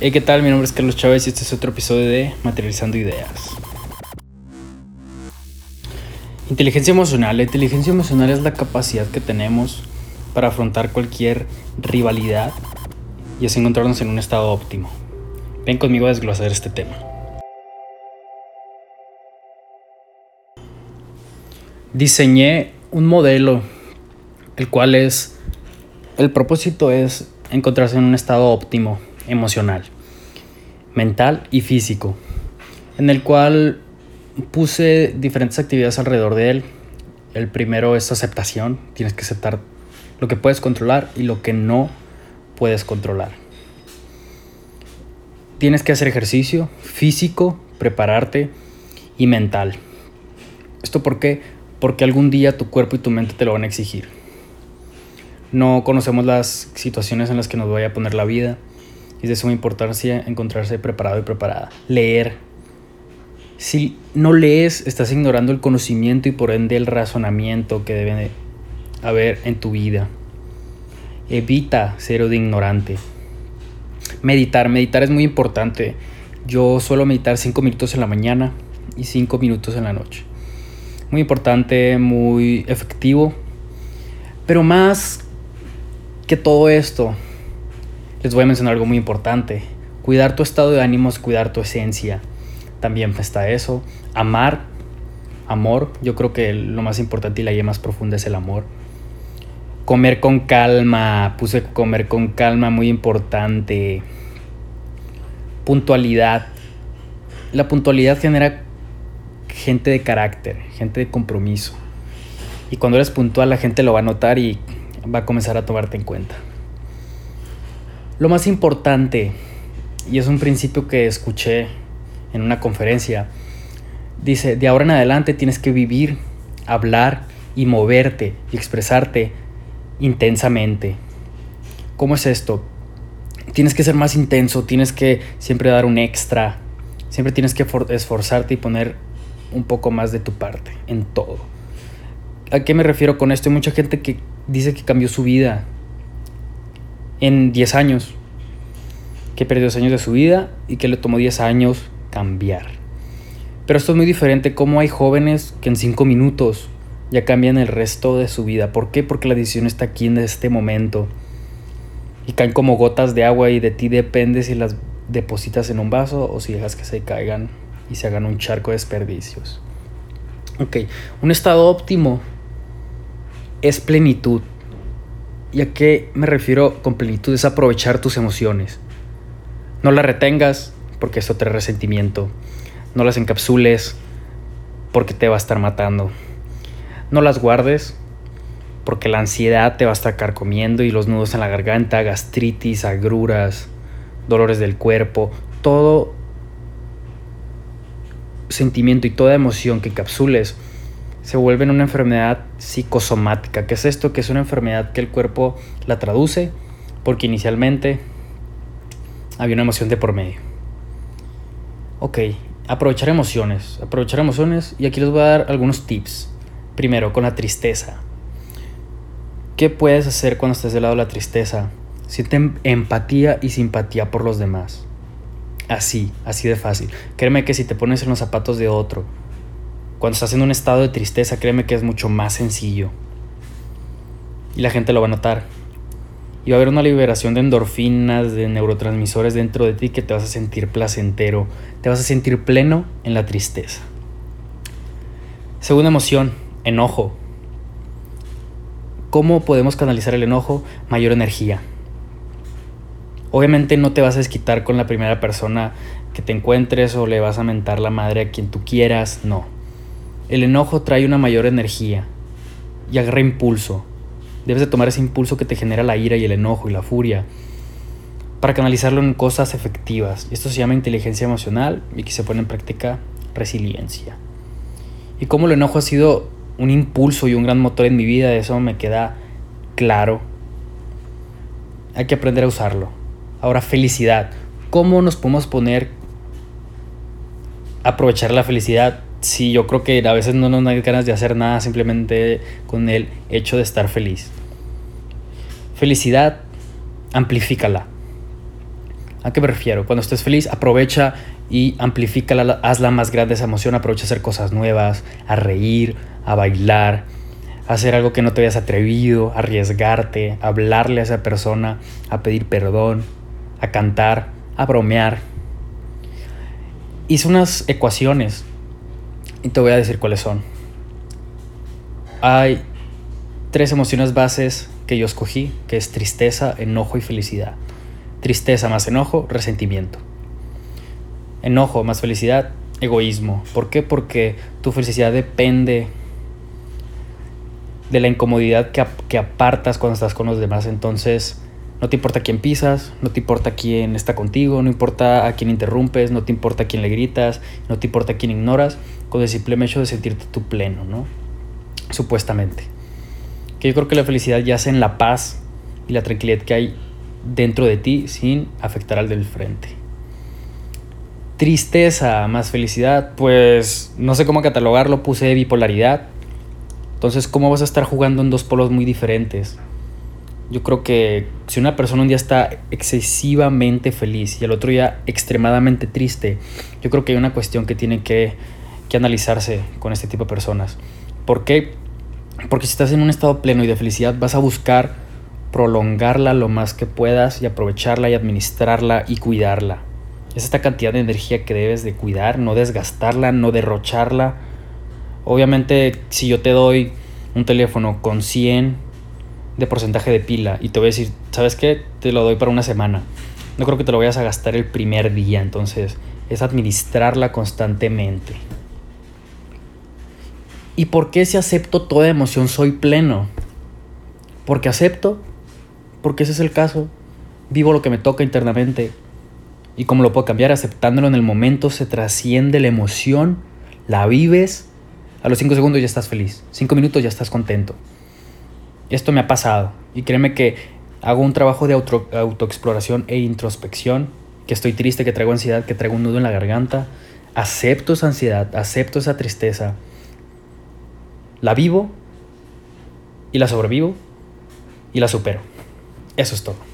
Hey, ¿qué tal? Mi nombre es Carlos Chávez y este es otro episodio de Materializando Ideas. Inteligencia emocional. La inteligencia emocional es la capacidad que tenemos para afrontar cualquier rivalidad y así encontrarnos en un estado óptimo. Ven conmigo a desglosar este tema. Diseñé un modelo, el cual es, el propósito es encontrarse en un estado óptimo emocional, mental y físico, en el cual puse diferentes actividades alrededor de él. El primero es aceptación, tienes que aceptar lo que puedes controlar y lo que no puedes controlar. Tienes que hacer ejercicio físico, prepararte y mental. ¿Esto por qué? Porque algún día tu cuerpo y tu mente te lo van a exigir. No conocemos las situaciones en las que nos vaya a poner la vida. Es de suma importancia encontrarse preparado y preparada. Leer. Si no lees, estás ignorando el conocimiento y por ende el razonamiento que debe haber en tu vida. Evita ser de ignorante. Meditar, meditar es muy importante. Yo suelo meditar 5 minutos en la mañana y 5 minutos en la noche. Muy importante, muy efectivo. Pero más que todo esto, les voy a mencionar algo muy importante. Cuidar tu estado de ánimos, cuidar tu esencia. También está eso. Amar, amor. Yo creo que lo más importante y la idea más profunda es el amor. Comer con calma, puse comer con calma, muy importante. Puntualidad. La puntualidad genera gente de carácter, gente de compromiso. Y cuando eres puntual la gente lo va a notar y va a comenzar a tomarte en cuenta. Lo más importante, y es un principio que escuché en una conferencia, dice, de ahora en adelante tienes que vivir, hablar y moverte y expresarte intensamente. ¿Cómo es esto? Tienes que ser más intenso, tienes que siempre dar un extra, siempre tienes que esforzarte y poner un poco más de tu parte en todo. ¿A qué me refiero con esto? Hay mucha gente que dice que cambió su vida en 10 años, que perdió 10 años de su vida y que le tomó 10 años cambiar. Pero esto es muy diferente, como hay jóvenes que en 5 minutos ya cambian el resto de su vida. ¿Por qué? Porque la decisión está aquí en este momento. Y caen como gotas de agua y de ti depende si las depositas en un vaso o si dejas que se caigan y se hagan un charco de desperdicios. Ok, un estado óptimo es plenitud. ¿Y a qué me refiero con plenitud? Es aprovechar tus emociones. No las retengas porque eso trae resentimiento. No las encapsules porque te va a estar matando. No las guardes porque la ansiedad te va a estar carcomiendo y los nudos en la garganta, gastritis, agruras, dolores del cuerpo, todo sentimiento y toda emoción que encapsules se vuelve en una enfermedad psicosomática. ¿Qué es esto? Que es una enfermedad que el cuerpo la traduce porque inicialmente había una emoción de por medio. Ok, aprovechar emociones, aprovechar emociones y aquí les voy a dar algunos tips. Primero, con la tristeza. ¿Qué puedes hacer cuando estés del lado de la tristeza? Siente em-, empatía y simpatía por los demás. Así, así de fácil. Créeme que si te pones en los zapatos de otro, cuando estás en un estado de tristeza, créeme que es mucho más sencillo. Y la gente lo va a notar. Y va a haber una liberación de endorfinas, de neurotransmisores dentro de ti que te vas a sentir placentero, te vas a sentir pleno en la tristeza. Segunda emoción, enojo. ¿Cómo podemos canalizar el enojo? Mayor energía. Obviamente no te vas a desquitar con la primera persona que te encuentres o le vas a mentar la madre a quien tú quieras, no. El enojo trae una mayor energía y agarra impulso. Debes de tomar ese impulso que te genera la ira y el enojo y la furia para canalizarlo en cosas efectivas. Esto se llama inteligencia emocional y que se pone en práctica resiliencia. Y cómo el enojo ha sido un impulso y un gran motor en mi vida, eso me queda claro. Hay que aprender a usarlo. Ahora, felicidad. ¿Cómo nos podemos poner aprovechar la felicidad? Sí, yo creo que a veces no nos dan ganas de hacer nada simplemente con el hecho de estar feliz. Felicidad, amplifícala. ¿A qué me refiero? Cuando estés feliz, aprovecha y amplifica, hazla más grande esa emoción, aprovecha a hacer cosas nuevas, a reír, a bailar, a hacer algo que no te hayas atrevido, a arriesgarte, a hablarle a esa persona, a pedir perdón, a cantar, a bromear. Hice unas ecuaciones y te voy a decir cuáles son. Hay tres emociones bases que yo escogí, que es tristeza, enojo y felicidad. Tristeza más enojo, resentimiento. Enojo más felicidad, egoísmo. ¿Por qué? Porque tu felicidad depende de la incomodidad que, que, apartas cuando estás con los demás. Entonces, no te importa quién pisas, no te importa quién está contigo, no importa a quién interrumpes, no te importa a quién le gritas, no te importa a quién ignoras, con el simple hecho de sentirte tú pleno, ¿no? Supuestamente. Que yo creo que la felicidad yace en la paz y la tranquilidad que hay dentro de ti sin afectar al del frente. Tristeza más felicidad, pues no sé cómo catalogarlo, puse bipolaridad. Entonces, ¿cómo vas a estar jugando en dos polos muy diferentes? Yo creo que si una persona un día está excesivamente feliz y el otro día extremadamente triste, yo creo que hay una cuestión que tiene que, que analizarse con este tipo de personas. ¿Por qué? Porque si estás en un estado pleno y de felicidad, vas a buscar prolongarla lo más que puedas y aprovecharla y administrarla y cuidarla. Es esta cantidad de energía que debes de cuidar, no desgastarla, no derrocharla. Obviamente, si yo te doy un teléfono con 100 de porcentaje de pila y te voy a decir, ¿sabes qué? Te lo doy para una semana. No creo que te lo vayas a gastar el primer día, entonces es administrarla constantemente. ¿Y por qué si acepto toda emoción soy pleno? Porque acepto porque ese es el caso. Vivo lo que me toca internamente. Y como lo puedo cambiar, aceptándolo en el momento, se trasciende la emoción, la vives. A los 5 segundos ya estás feliz. 5 minutos ya estás contento. Esto me ha pasado. Y créeme que hago un trabajo de auto, autoexploración e introspección. Que estoy triste, que traigo ansiedad, que traigo un nudo en la garganta. Acepto esa ansiedad, acepto esa tristeza. La vivo y la sobrevivo y la supero. Eso es todo.